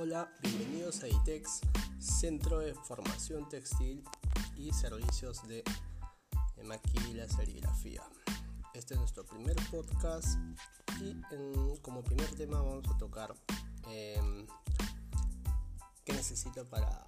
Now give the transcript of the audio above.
Hola, bienvenidos a ITEX, Centro de Formación Textil y Servicios de Maquila y Serigrafía. Este es nuestro primer podcast y como primer tema vamos a tocar em, qué necesito para